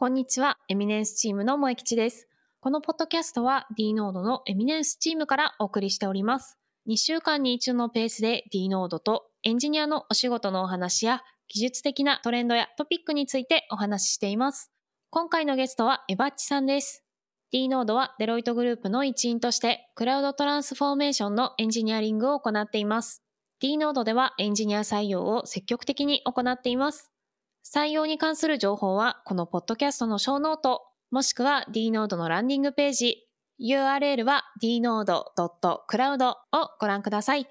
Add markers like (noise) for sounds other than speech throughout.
こんにちは、エミネンスチームの萌吉です。このポッドキャストは D ノードのエミネンスチームからお送りしております。2週間に一度のペースで D ノードとエンジニアのお仕事のお話や技術的なトレンドやトピックについてお話ししています。今回のゲストはエバッチさんです。D ノードはデロイトグループの一員としてクラウドトランスフォーメーションのエンジニアリングを行っています。D ノードではエンジニア採用を積極的に行っています。採用に関する情報はこのポッドキャストのショーノート、もしくは D ノードのランディングページ、URL は dnode.cloud をご覧ください。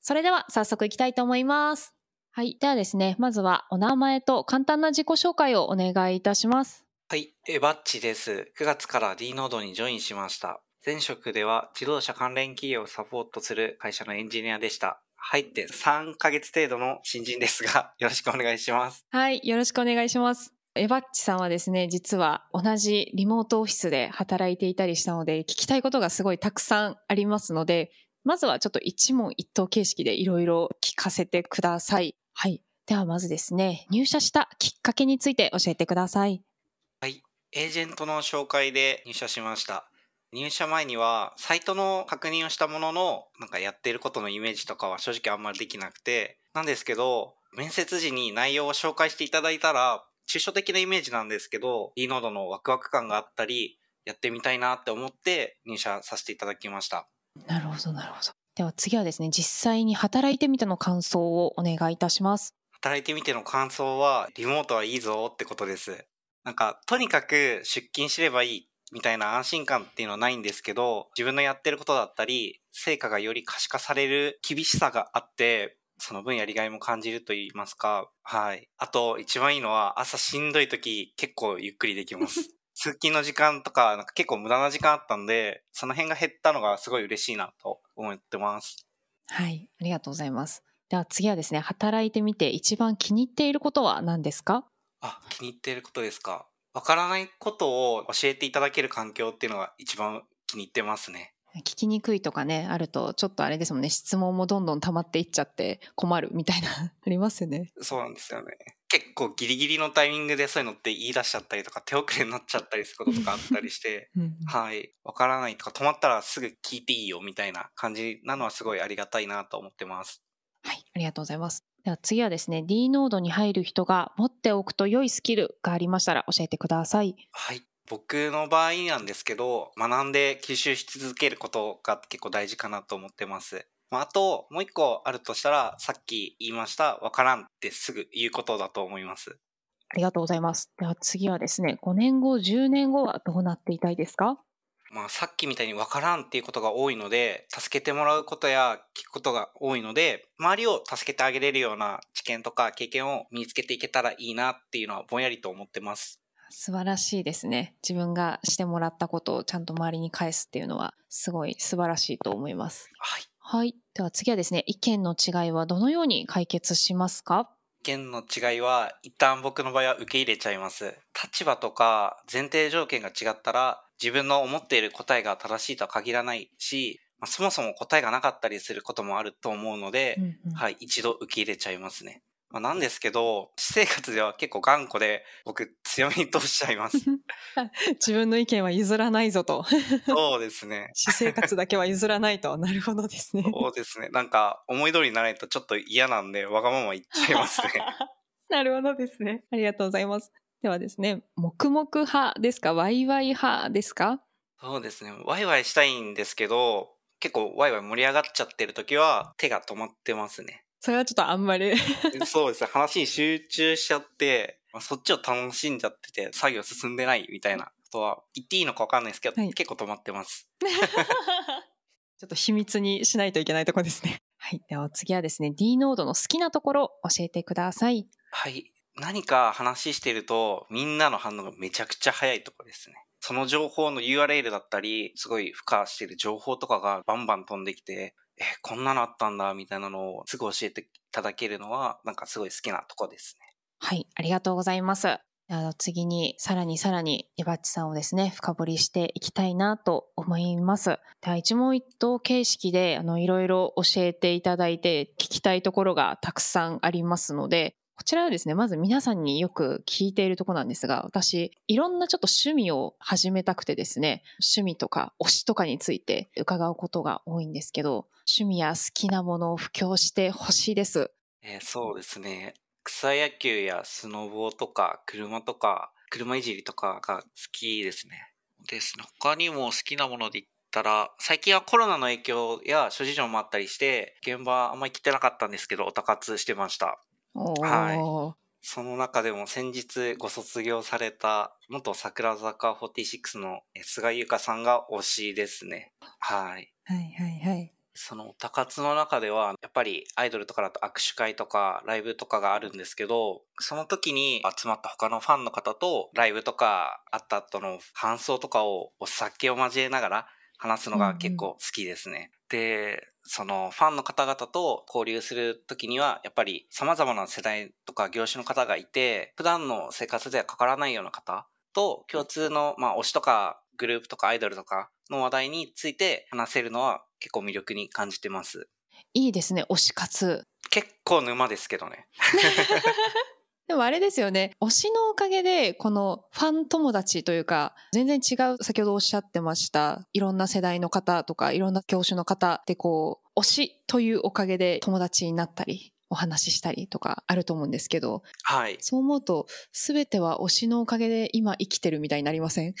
それでは早速いきたいと思います。はい。ではですね、まずはお名前と簡単な自己紹介をお願いいたします。はい、エバッチです。9月から D ノードにジョインしました。前職では自動車関連企業をサポートする会社のエンジニアでした。入って3ヶ月程度の新人ですが、(laughs) よろしくお願いします。はい。よろしくお願いします。エバッチさんはですね、実は同じリモートオフィスで働いていたりしたので、聞きたいことがすごいたくさんありますので、まずはちょっと一問一答形式でいろいろ聞かせてください。はい。ではまずですね、入社したきっかけについて教えてください。はい、エージェントの紹介で入社しました。入社前にはサイトの確認をしたものの、なんかやっていることのイメージとかは正直あんまりできなくて、なんですけど、面接時に内容を紹介していただいたら、抽象的なイメージなんですけど、D ノードのワクワク感があったり、やってみたいなって思って入社させていただきました。なるほど、なるほど。では次はですね、実際に働いてみての感想をお願いいたします。働いてみての感想は、リモートはいいぞってことです。なんか、とにかく出勤すればいいみたいな安心感っていうのはないんですけど、自分のやってることだったり、成果がより可視化される厳しさがあって、その分やりがいも感じると言いますか。はい。あと、一番いいのは、朝しんどい時、結構ゆっくりできます。(laughs) 通勤の時間とか、なんか結構無駄な時間あったんで、その辺が減ったのがすごい嬉しいなと思ってます。はい、ありがとうございます。では次はですね、働いてみて一番気に入っていることは何ですか？あ、気に入っていることですか。わからないことを教えていただける環境っていうのが一番気に入ってますね。聞きにくいとかね、あるとちょっとあれですもんね、質問もどんどん溜まっていっちゃって困るみたいな、(laughs) ありますよね。そうなんですよね。結構ギリギリのタイミングでそういうのって言い出しちゃったりとか手遅れになっちゃったりすることとかあったりして、(laughs) うんはい。わからないとか止まったらすぐ聞いていいよみたいな感じなのはすごいありがたいなと思ってます。はい、ありがとうございます。では次はですね、D ノードに入る人が持っておくと良いスキルがありましたら教えてください。はい。僕の場合なんですけど、学んで吸収し続けることが結構大事かなと思ってます。まあ、あと、もう一個あるとしたら、さっき言いました、わからんってすぐ言うことだと思います。ありがとうございます。では次はですね、5年後、10年後はどうなっていたいですか？まあ、さっきみたいにわからんっていうことが多いので、助けてもらうことや聞くことが多いので、周りを助けてあげれるような知見とか経験を身につけていけたらいいなっていうのはぼんやりと思ってます。素晴らしいですね。自分がしてもらったことをちゃんと周りに返すっていうのはすごい素晴らしいと思います。はい。はい。では次はですね、意見の違いはどのように解決しますか？意見の違いは一旦僕の場合は受け入れちゃいます。立場とか前提条件が違ったら自分の思っている答えが正しいとは限らないし、まあ、そもそも答えがなかったりすることもあると思うので、うんうんはい、一度受け入れちゃいますね。まあ、なんですけど、私生活では結構頑固で僕強めに通しちゃいます。(laughs) 自分の意見は譲らないぞと。そうですね。(laughs) 私生活だけは譲らないと。なるほどですね。そうですね。なんか思い通りにならないとちょっと嫌なんでわがまま言っちゃいますね。(laughs) なるほどですね。ありがとうございます。ではですね、黙々派ですか？ワイワイ派ですか？そうですね。ワイワイしたいんですけど、結構ワイワイ盛り上がっちゃってる時は手が止まってますね。それはちょっとあんまり。(laughs) そうですね。話に集中しちゃって、まあそっちを楽しんじゃってて作業進んでないみたいなことは言っていいのかわかんないですけど、はい結構止まってます。(laughs) ちょっと秘密にしないといけないところですね。はい。では次はですね、D ノードの好きなところ教えてください。はい。何か話してると、みんなの反応がめちゃくちゃ早いところですね。その情報の URL だったり、すごい付加してる情報とかがバンバン飛んできて、え、こんなのあったんだ、みたいなのをすぐ教えていただけるのは、なんかすごい好きなとこですね。はい。ありがとうございます。あの次にさらにさらにエバッチさんをですね深掘りしていきたいなと思います。では一問一答形式であのいろいろ教えていただいて聞きたいところがたくさんありますのでこちらはですね、まず皆さんによく聞いているとこなんですが、私、いろんなちょっと趣味を始めたくてですね、趣味とか推しとかについて伺うことが多いんですけど、趣味や好きなものを布教してほしいです。えーそうですね。草野球やスノボーとか車とか車いじりとかが好きですね。ですね。他にも好きなもので言ったら、最近はコロナの影響や諸事情もあったりして、現場あんまり来てなかったんですけど、オタ活してました。はその中でも先日ご卒業された元桜坂46のえ菅優香さんが推しですね。はい。はいはいはい。そのオタ活の中では、やっぱりアイドルとかだと握手会とかライブとかがあるんですけど、その時に集まった他のファンの方とライブとかあった後の感想とかをお酒を交えながら話すのが結構好きですね。で、そのファンの方々と交流する時には、やっぱり様々な世代とか業種の方がいて、普段の生活ではかからないような方と共通の、まあ、推しとかグループとかアイドルとかの話題について話せるのは結構魅力に感じてます。いいですね、推し活。結構沼ですけどね。(laughs) でもあれですよね、推しのおかげで、このファン友達というか、全然違う、先ほどおっしゃってました、いろんな世代の方とか、いろんな教種の方って、こう、推しというおかげで友達になったり、お話ししたりとかあると思うんですけど、はい。そう思うと、すべては推しのおかげで今生きてるみたいになりません？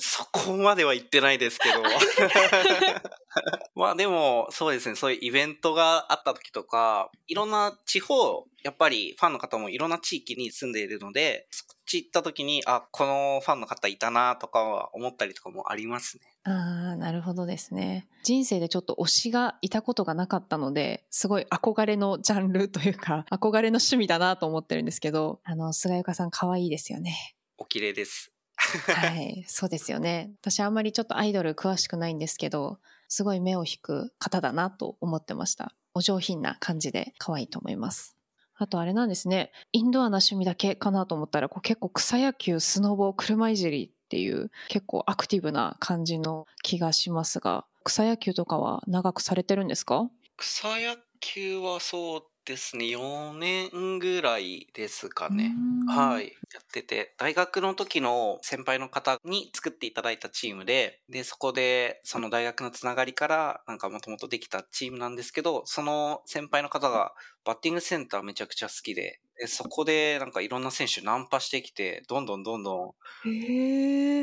そこまでは言ってないですけど。(laughs) まあでも、そうですね、そういうイベントがあった時とか、いろんな地方、やっぱりファンの方もいろんな地域に住んでいるので、ち行った時に、あ、このファンの方いたなとかは思ったりとかもありますね。ああ、なるほどですね。人生でちょっと推しがいたことがなかったので、すごい憧れのジャンルというか、(laughs) 憧れの趣味だなと思ってるんですけど、あの、菅由香さん可愛いですよね。お綺麗です。はい、そうですよね。私あんまりちょっとアイドル詳しくないんですけど、すごい目を引く方だなと思ってました。お上品な感じで可愛いと思います。あとあれなんですね、インドアな趣味だけかなと思ったら、こう結構草野球、スノボ、車いじりっていう結構アクティブな感じの気がしますが、草野球とかは長くされてるんですか？草野球はそうですね、4年ぐらいですかね。はい。やってて、大学の時の先輩の方に作っていただいたチームで、で、そこで、その大学のつながりから、なんかもともとできたチームなんですけど、その先輩の方がバッティングセンターめちゃくちゃ好きで、でそこでなんかいろんな選手ナンパしてきて、どんどんどんどん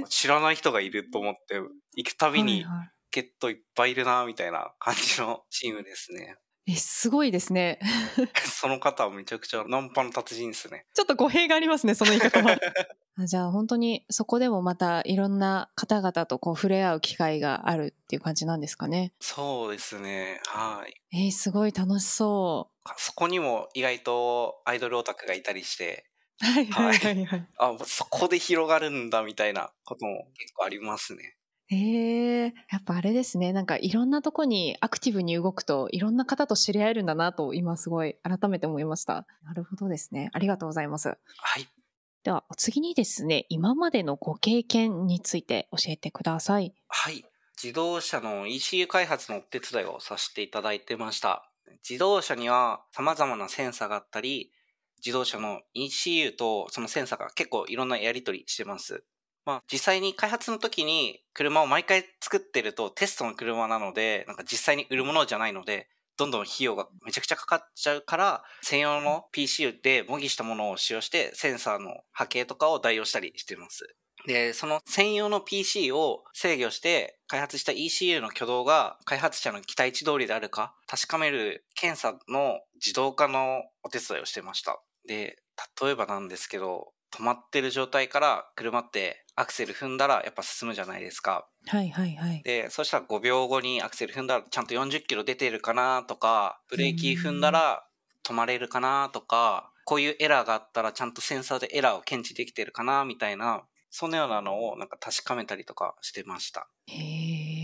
知らない人がいると思って、行くたびにはいはいゲットいっぱいいるな、みたいな感じのチームですね。え、すごいですね。(laughs) その方はめちゃくちゃナンパの達人ですね。ちょっと語弊がありますね、その言い方は。(laughs) (laughs) あじゃあ本当にそこでもまたいろんな方々とこう触れ合う機会があるっていう感じなんですかね。そうですね。はい。えー、すごい楽しそそこにも意外とアイドルオタクがいたりして、う。はいはいはいはい。あ、そこで広がるんだみたいなことも結構ありますね。えー、やっぱあれですね。なんかいろんなとこにアクティブに動くといろんな方と知り合えるんだなと今すごい改めて思いました。なるほどですね。ありがとうございます。はい。では次にですね、今までのご経験について教えてください。はい。自動車の ECU 開発のお手伝いをさせていただいてました。自動車には様々なセンサーがあったり、自動車の ECU とそのセンサーが結構いろんなやり取りしてます。まあ実際に開発の時に車を毎回作ってるとテストの車なので、なんか実際に売るものじゃないので、どんどん費用がめちゃくちゃかかっちゃうから、専用の PC で模擬したものを使用して、センサーの波形とかを代用したりしてます。で、その専用の PC を制御して開発した ECU の挙動が開発者の期待値通りであるか確かめる検査の自動化のお手伝いをしてました。で、例えばなんですけど、止まってる状態から車ってアクセル踏んだらやっぱ進むじゃないですか。はいはいはい。で、そしたら5秒後にアクセル踏んだらちゃんと40キロ出てるかなとか、ブレーキ踏んだら止まれるかなとか、こういうエラーがあったらちゃんとセンサーでエラーを検知できてるかなみたいな、そのようなのをなんか確かめたりとかしてました。へ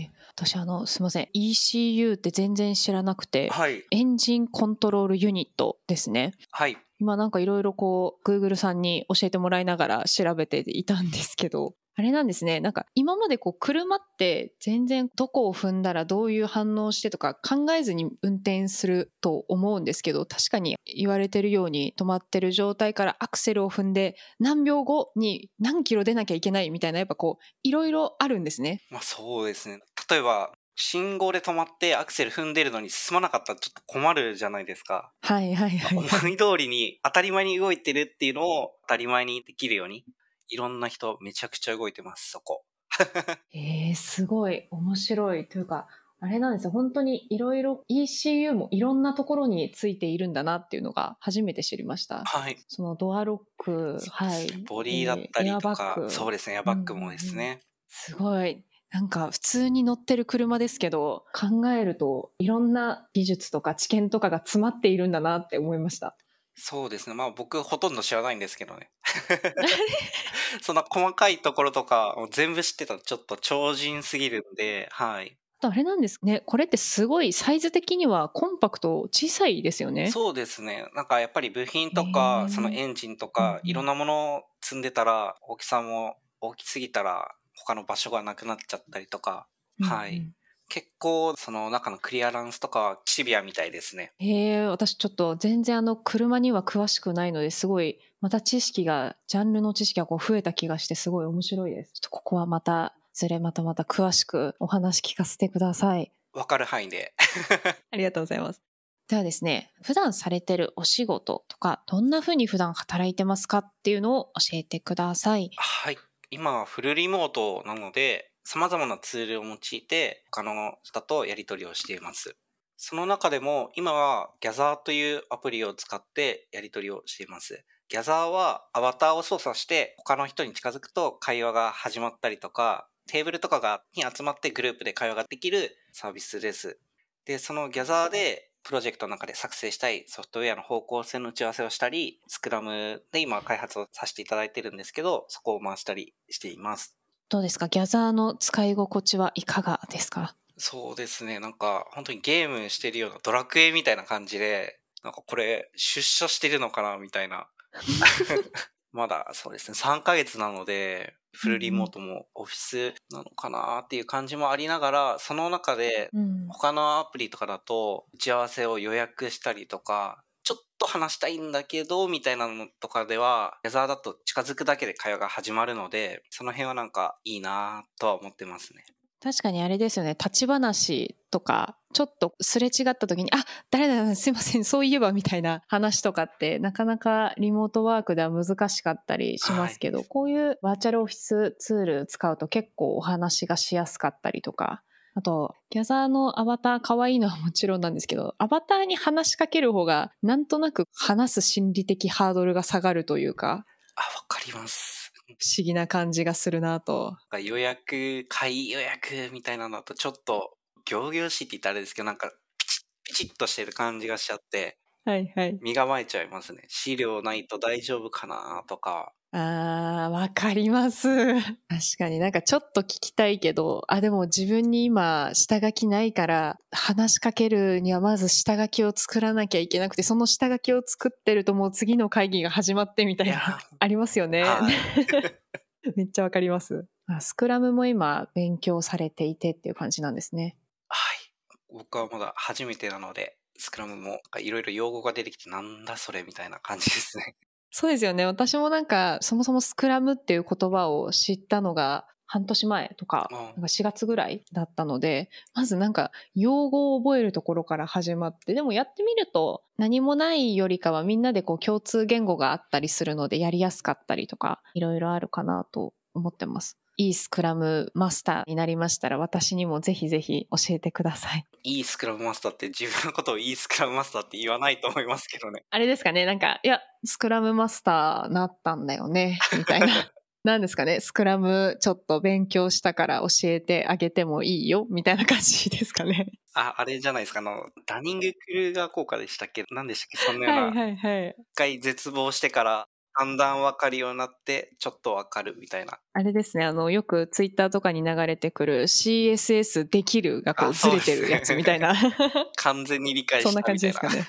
え。私あの、すいません。ECU って全然知らなくて、はい。エンジンコントロールユニットですね。はい。今なんかいろいろこう、Google さんに教えてもらいながら調べていたんですけど、あれなんですね。なんか今までこう車って全然どこを踏んだらどういう反応してとか考えずに運転すると思うんですけど、確かに言われてるように止まってる状態からアクセルを踏んで何秒後に何キロ出なきゃいけないみたいなやっぱこういろいろあるんですね。まあそうですね。例えば信号で止まってアクセル踏んでるのに進まなかったらちょっと困るじゃないですか。はいはいはい、思い通りに当たり前に動いてるっていうのを当たり前にできるように、いろんな人めちゃくちゃ動いてます、そこ。(laughs) えー、すごい面白いというか、あれなんですよ。本当にいろいろ ECU もいろんなところについているんだなっていうのが初めて知りました。はい。そのドアロック、はい。ボディだったりとか、グそうですね、エアバッグもですね。すごい。なんか普通に乗ってる車ですけど、考えるといろんな技術とか知見とかが詰まっているんだなって思いました。そうですね。まあ僕ほとんど知らないんですけどね。(laughs) (laughs) そんな細かいところとかを全部知ってたらちょっと超人すぎるんで、はい。あれなんですね。これってすごいサイズ的にはコンパクト小さいですよね。そうですね。なんかやっぱり部品とか、そのエンジンとうんかう、んいろんなものを積んでたら、大きさも大きすぎたら、他の場所がなくなっちゃったりとか、はいうんうん結構その中のクリアランスとかはシビアみたいですね。へえ、私ちょっと全然あの車には詳しくないのですごい、また知識が、ジャンルの知識がこう増えた気がしてすごい面白いです。ちょっとここはまた、いずれまたまた詳しくお話聞かせてください。わかる範囲で。(laughs) ありがとうございます。ではですね、普段されてるお仕事とか、どんな風に普段働いてますかっていうのを教えてください。はい。今はフルリモートなので、様々なツールを用いて、他の人とやり取りをしています。その中でも、今は Gather というアプリを使ってやり取りをしています。Gather はアバターを操作して他の人に近づくと会話が始まったりとか、テーブルとかに集まってグループで会話ができるサービスです。で、その Gather でプロジェクトの中で作成したいソフトウェアの方向性の打ち合わせをしたり、スクラムで今開発をさせていただいてるんですけど、そこを回したりしています。どうですか？ギャザーの使い心地はいかがですか？そうですね。なんか本当にゲームしてるようなドラクエみたいな感じで、なんかこれ出社してるのかなみたいな。(laughs) (laughs) まだそうですね。3ヶ月なので、フルリモートもオフィスなのかなっていう感じもありながら、その中でうん。他のアプリとかだと打ち合わせを予約したりとか、ちょっと話したいんだけど、みたいなのとかでは、レザーだと近づくだけで会話が始まるので、その辺はなんかいいなとは思ってますね。確かにあれですよね。立ち話とか、ちょっとすれ違った時に、あ、誰だ、すいません、そういえばみたいな話とかって、なかなかリモートワークでは難しかったりしますけど、こういうバーチャルオフィスツール使うと結構お話がしやすかったりとか、あと、ギャザーのアバター可愛いのはもちろんなんですけど、アバターに話しかける方が、なんとなく話す心理的ハードルが下がるというか、あ、わかります。不思議な感じがするなと。予約、会予約みたいなのだとちょっと、行々しいって言ったらあれですけど、なんかピチッ、ピチッとしてる感じがしちゃって、はいはい。身構えちゃいますね。資料ないと大丈夫かなとか。あー、わかります。確かになんかちょっと聞きたいけど、あ、でも自分に今下書きないから話しかけるにはまず下書きを作らなきゃいけなくて、その下書きを作ってるともう次の会議が始まってみたいな、ありますよね。はい (laughs) めっちゃわかります。あスクラムも今勉強されていてっていう感じなんですね。はい。僕はまだ初めてなので、スクラムもいろいろ用語が出てきてなんだそれみたいな感じですね。そうですよね。私もなんか、そもそもスクラムっていう言葉を知ったのが半年前とか、うんなんか4月ぐらいだったので、まずなんか用語を覚えるところから始まって、でもやってみると何もないよりかはみんなでこう共通言語があったりするのでやりやすかったりとか、いろいろあるかなと思ってます。いいスクラムマスターになりましたら私にもぜひぜひ教えてください。いいスクラムマスターって自分のことをいいスクラムマスターって言わないと思いますけどね。あれですかねなんか、いや、スクラムマスターなったんだよね、みたいな。(laughs) なんですかねスクラムちょっと勉強したから教えてあげてもいいよ、みたいな感じですかね。あ、あれじゃないですか。あの、ダニング・クルーガー効果でしたっけ？何でしたっけ？そんなような。はいはいはい。一回絶望してから、だんだんわかるようになって、ちょっとわかるみたいな。あれですね、あの、よくツイッターとかに流れてくる CSS できるがこうあずれてるやつみたいな。(laughs) 完全に理解したそんな感じですかね。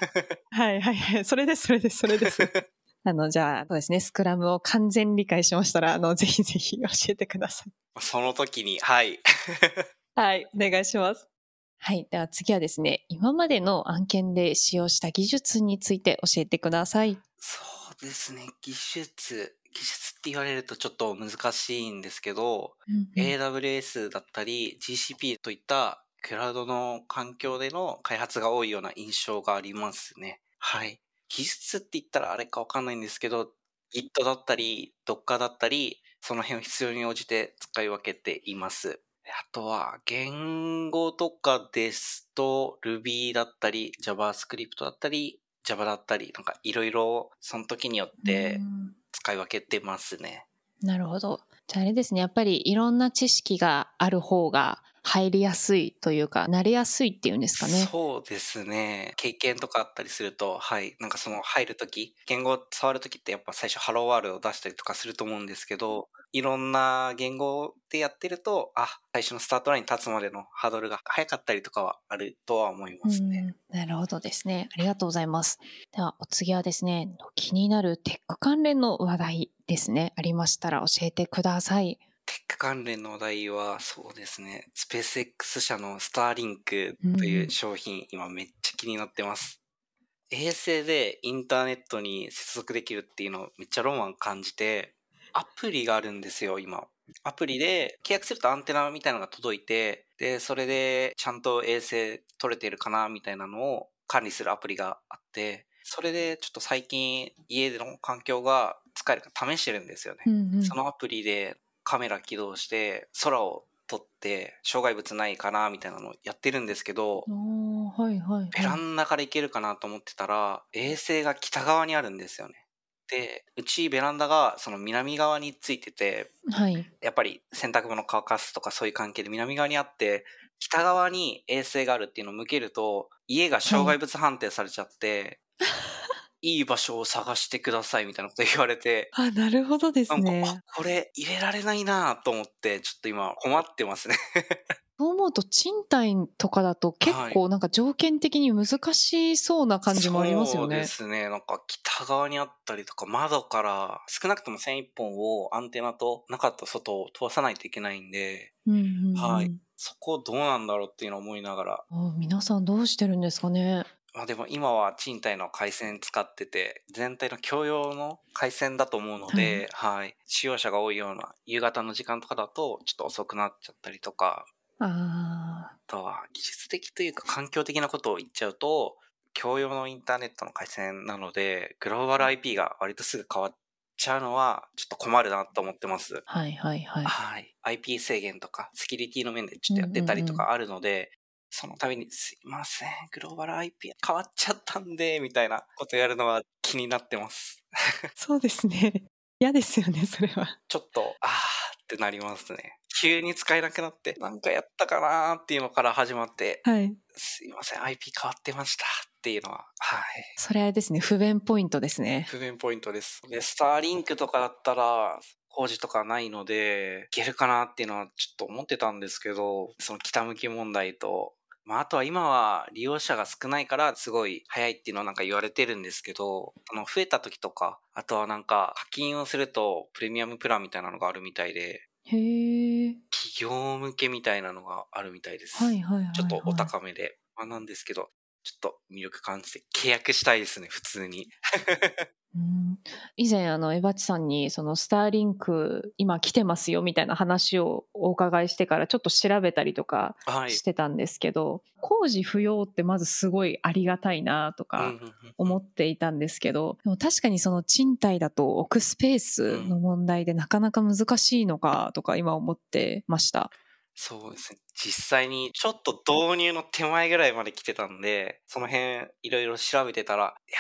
はいはいはい。それです、それです、それです。(laughs) あの、じゃあ、そうですね、スクラムを完全理解しましたら、あの、ぜひぜひ教えてください。その時に、はい。(laughs) はい、お願いします。はい。では次はですね、今までの案件で使用した技術について教えてください。そうですね、技術。技術って言われるとちょっと難しいんですけど、うんうん AWS だったり GCP といったクラウドの環境での開発が多いような印象がありますね。はい。技術って言ったらあれかわかんないんですけど、Git だったり、Docker だったり、その辺を必要に応じて使い分けています。あとは、言語とかですと、Ruby だったり、JavaScript だったり、Java だったり、なんかいろいろその時によってうん使い分けてますね。なるほど。じゃああれですね、やっぱりいろんな知識がある方が入りやすいというか、慣れやすいっていうんですかね。そうですね。経験とかあったりすると、はい。なんかその入るとき、言語を触るときってやっぱ最初ハローワールドを出したりとかすると思うんですけど、いろんな言語でやってると、あ、最初のスタートラインに立つまでのハードルが早かったりとかはあるとは思いますね。うんなるほどですね。ありがとうございます。では、お次はですね、気になるテック関連の話題ですね。ありましたら教えてください。テック関連の話題は、そうですね。スペース X 社のスターリンクという商品、今めっちゃ気になってます。衛星でインターネットに接続できるっていうのをめっちゃロマン感じて、アプリがあるんですよ、今。アプリで契約するとアンテナみたいなのが届いて、で、それでちゃんと衛星取れてるかなみたいなのを管理するアプリがあって、それでちょっと最近家での環境が使えるか試してるんですよね。うんうんそのアプリでカメラ起動して空を撮って障害物ないかなみたいなのをやってるんですけど、はいはいはい。ベランダから行けるかなと思ってたら、衛星が北側にあるんですよね。で、うちベランダがその南側についてて、はい。やっぱり洗濯物乾かすとかそういう関係で南側にあって、北側に衛星があるっていうのを向けると、家が障害物判定されちゃって、い、(laughs) い場所を探してくださいみたいなこと言われて、あ、なるほどですなんか、これ入れられないなと思って、ちょっと今困ってますね。(laughs) そう思うと賃貸とかだと結構なんか条件的に難しそうな感じもありますよねそうで。すね。なんか北側にあったりとか、窓から少なくとも線一本をアンテナと中と外を通さないといけないんで、うんうんうんはいそこどうなんだろうっていうのを思いながら、あ皆さんどうしてるんですかね。まあでも今は賃貸の回線使ってて、全体の共用の回線だと思うので、はい、使用者が多いような夕方の時間とかだとちょっと遅くなっちゃったりとか、ああとは技術的というか環境的なことを言っちゃうと、共用のインターネットの回線なので、グローバル IP が割とすぐ変わっちゃうのはちょっと困るなと思ってます。あ、はいはいはい。はい。IP 制限とか、セキュリティの面でちょっとやってたりとかあるので、その度に、すいません、グローバル IP 変わっちゃったんで、みたいなことやるのは気になってます。(laughs) そうですね。嫌ですよね、それは。ちょっと、あーってなりますね。急に使えなくなって、なんかやったかなーっていうのから始まって、はい。すいません、IP 変わってましたっていうのは、はい。それあれですね、不便ポイントですね。不便ポイントです。で、スターリンクとかだったら、工事とかないので、いけるかなっていうのはちょっと思ってたんですけど、その北向き問題と、まあ、あとは今は利用者が少ないからすごい早いっていうのはなんか言われてるんですけど、あの増えた時とか、あとはなんか課金をするとプレミアムプランみたいなのがあるみたいで、へえ。企業向けみたいなのがあるみたいです。はいはいはい、はい。ちょっとお高めで。まあ、なんですけど、ちょっと魅力感じて契約したいですね、普通に。うん以前あのエバチさんにそのスターリンク今来てますよみたいな話をお伺いしてからちょっと調べたりとかはい。してたんですけど、工事不要ってまずすごいありがたいなとうんかうんうん思っていたんですけど、でも確かにその賃貸だと置くスペースの問題でなかなか難しいのかとか今思ってました。そうですね。実際にちょっと導入の手前ぐらいまで来てたんで、その辺いろいろ調べてたら、いや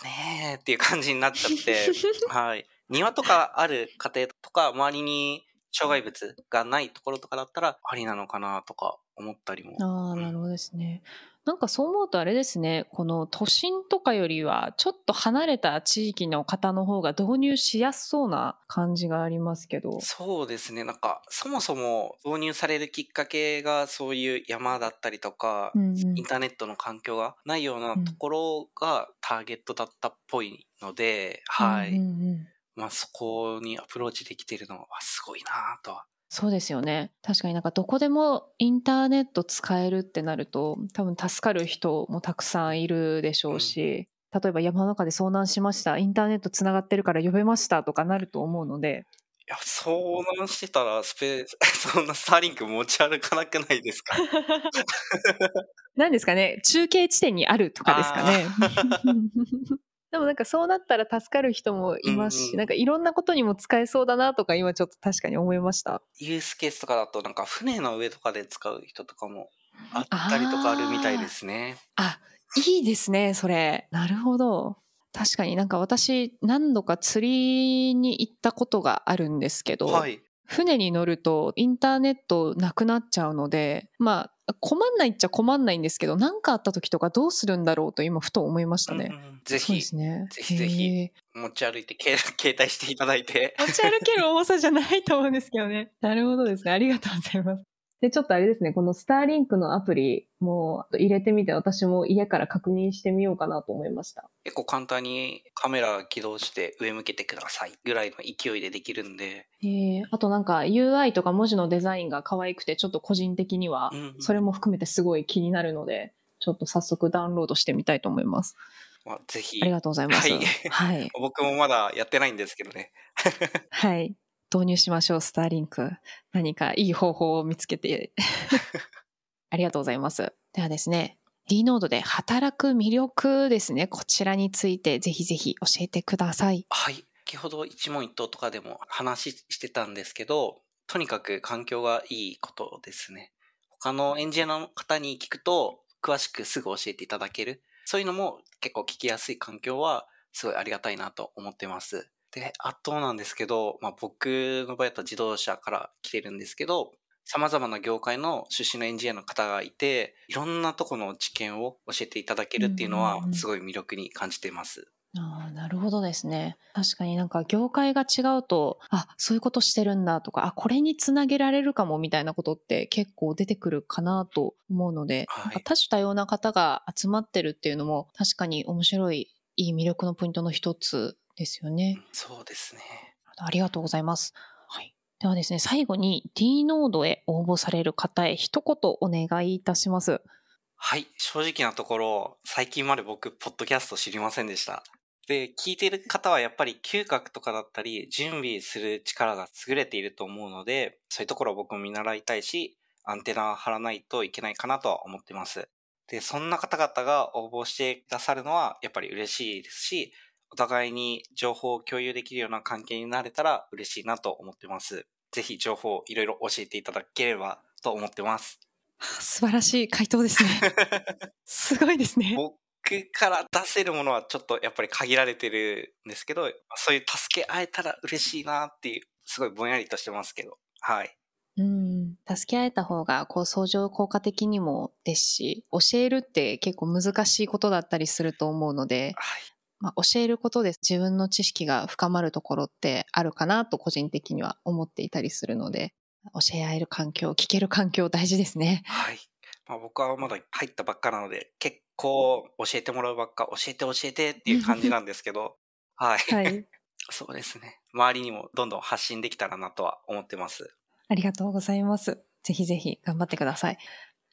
ーねーっていう感じになっちゃって、(laughs) はい。庭とかある家庭とか、周りに障害物がないところとかだったら、ありなのかなとか思ったりも。ああ、なるほどですね。なんかそう思うとあれですね、この都心とかよりはちょっと離れた地域の方の方が導入しやすそうな感じがありますけど。そうですね。なんか、そもそも導入されるきっかけがそういう山だったりとか、うんうんインターネットの環境がないようなところがターゲットだったっぽいので、はい。うんうんうんまあそこにアプローチできてるのはすごいなとは。そうですよね。確かになんかどこでもインターネット使えるってなると多分助かる人もたくさんいるでしょうし、例えば山の中で遭難しました、インターネットつながってるから呼べましたとかなると思うので、いや、遭難してたらスペース、(laughs) そんなスターリンク持ち歩かなくないですか？(laughs) 何ですかね？中継地点にあるとかですかね。(laughs) でもなんかそうなったら助かる人もいますし、うんうんなんかいろんなことにも使えそうだなとか今ちょっと確かに思いました。ユースケースとかだとなんか船の上とかで使う人とかもあったりとかあるみたいですね。あ、いいですね、それ。なるほど。確かになんか私何度か釣りに行ったことがあるんですけど、はい。船に乗るとインターネットなくなっちゃうので、まあ困んないっちゃ困んないんですけど、何かあった時とかどうするんだろうと今ふと思いましたね。うんうんぜひね。ぜひぜひ持ち歩いてけ (laughs) 携帯していただいて。持ち歩ける重さじゃないと思うんですけどね。なるほどですね。ありがとうございます。で、ちょっとあれですね、このスターリンクのアプリも入れてみて私も家から確認してみようかなと思いました。結構簡単にカメラ起動して上向けてくださいぐらいの勢いでできるんで。えー、あとなんか UI とか文字のデザインが可愛くてちょっと個人的にはうんうんそれも含めてすごい気になるので、ちょっと早速ダウンロードしてみたいと思います。まあ、ぜひあり。がとうございます。はいはい。僕もまだやってないんですけどね。はい。導入しましょう、スターリンク。何かいい方法を見つけて。(laughs) ありがとうございます。ではですね、D ノードで働く魅力ですね。こちらについてぜひぜひ教えてください。はい。先ほど一問一答とかでも話してたんですけど、とにかく環境がいいことですね。他のエンジニアの方に聞くと、詳しくすぐ教えていただける。そういうのも結構聞きやすい環境は、すごいありがたいなと思ってます。で、あとなんですけど、まあ、僕の場合だと自動車から来てるんですけど、様々な業界の出身のエンジニアの方がいて、いろんなとこの知見を教えていただけるっていうのはすごい魅力に感じています。ああ、なるほどですね。確かになんか業界が違うと、あ、そういうことしてるんだとか、あ、これにつなげられるかもみたいなことって結構出てくるかなと思うので、はい多種多様な方が集まってるっていうのも確かに面白い、いい魅力のポイントの一つですよね。そうですね。ありがとうございます。はい。ではですね、最後に D ノードへ応募される方へ一言お願いいたします。はい。正直なところ、最近まで僕、ポッドキャスト知りませんでした。で、聞いてる方はやっぱり嗅覚とかだったり、準備する力が優れていると思うので、そういうところを僕も見習いたいし、アンテナを張らないといけないかなとは思ってます。で、そんな方々が応募してくださるのは、やっぱり嬉しいですし、お互いに情報を共有できるような関係になれたら嬉しいなと思ってます。ぜひ情報をいろいろ教えていただければと思ってます。素晴らしい回答ですね。(laughs) すごいですね。僕から出せるものはちょっとやっぱり限られてるんですけど、そういう助け合えたら嬉しいなっていう、すごいぼんやりとしてますけど、はい。うん、助け合えた方がこう相乗効果的にもですし教えるって結構難しいことだったりすると思うので、はい。まあ、教えることで自分の知識が深まるところってあるかなと個人的には思っていたりするので教え合える環境聞ける環境大事ですね。はい。まあ、僕はまだ入ったばっかなので、結構教えてもらうばっか、教えて教えてっていう感じなんですけど、(laughs) はい。はい、(laughs) そうですね。周りにもどんどん発信できたらなとは思ってます。ありがとうございます。ぜひぜひ頑張ってください。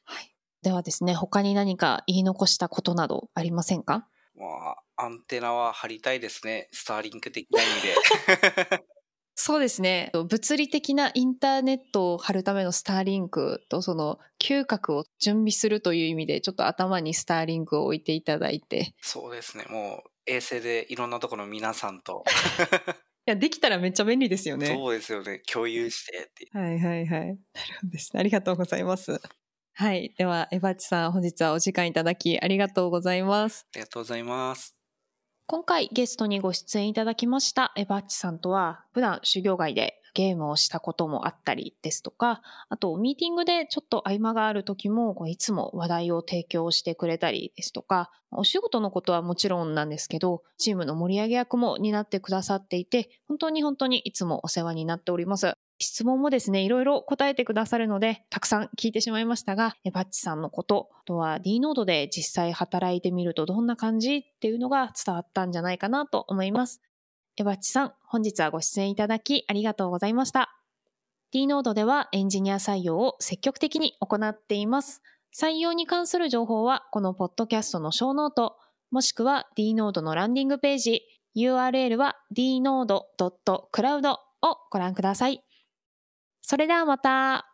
はい、ではですね他に何か言い残したことなどありませんか？まあ、アンテナは張りたいですね。スターリンク的な意味で。(laughs) そうですね。物理的なインターネットを貼るためのスターリンクとその嗅覚を準備するという意味でちょっと頭にスターリンクを置いていただいて。そうですね。もう衛星でいろんなところの皆さんと、(laughs) いや、できたらめっちゃ便利ですよね。そうですよね。共有してって。はいはいはい。なるほどですね。ありがとうございます。はい。では、エバッチさん、本日はお時間いただきありがとうございます。ありがとうございます。今回ゲストにご出演いただきましたエバッチさんとは普段修行外でゲームをしたこともあったりですとか、あとミーティングでちょっと合間がある時も、こういつも話題を提供してくれたりですとか、お仕事のことはもちろんなんですけど、チームの盛り上げ役も担ってくださっていて、本当に本当にいつもお世話になっております。質問もですね、いろいろ答えてくださるので、たくさん聞いてしまいましたが、バッチさんのこと、あとは D ノードで実際働いてみるとどんな感じっていうのが伝わったんじゃないかなと思います。エバッチさん、本日はご出演いただきありがとうございました。D ノードではエンジニア採用を積極的に行っています。採用に関する情報はこのポッドキャストのショーノート、もしくは D ノードのランディングページ、URL は dnode.cloud をご覧ください。それではまた。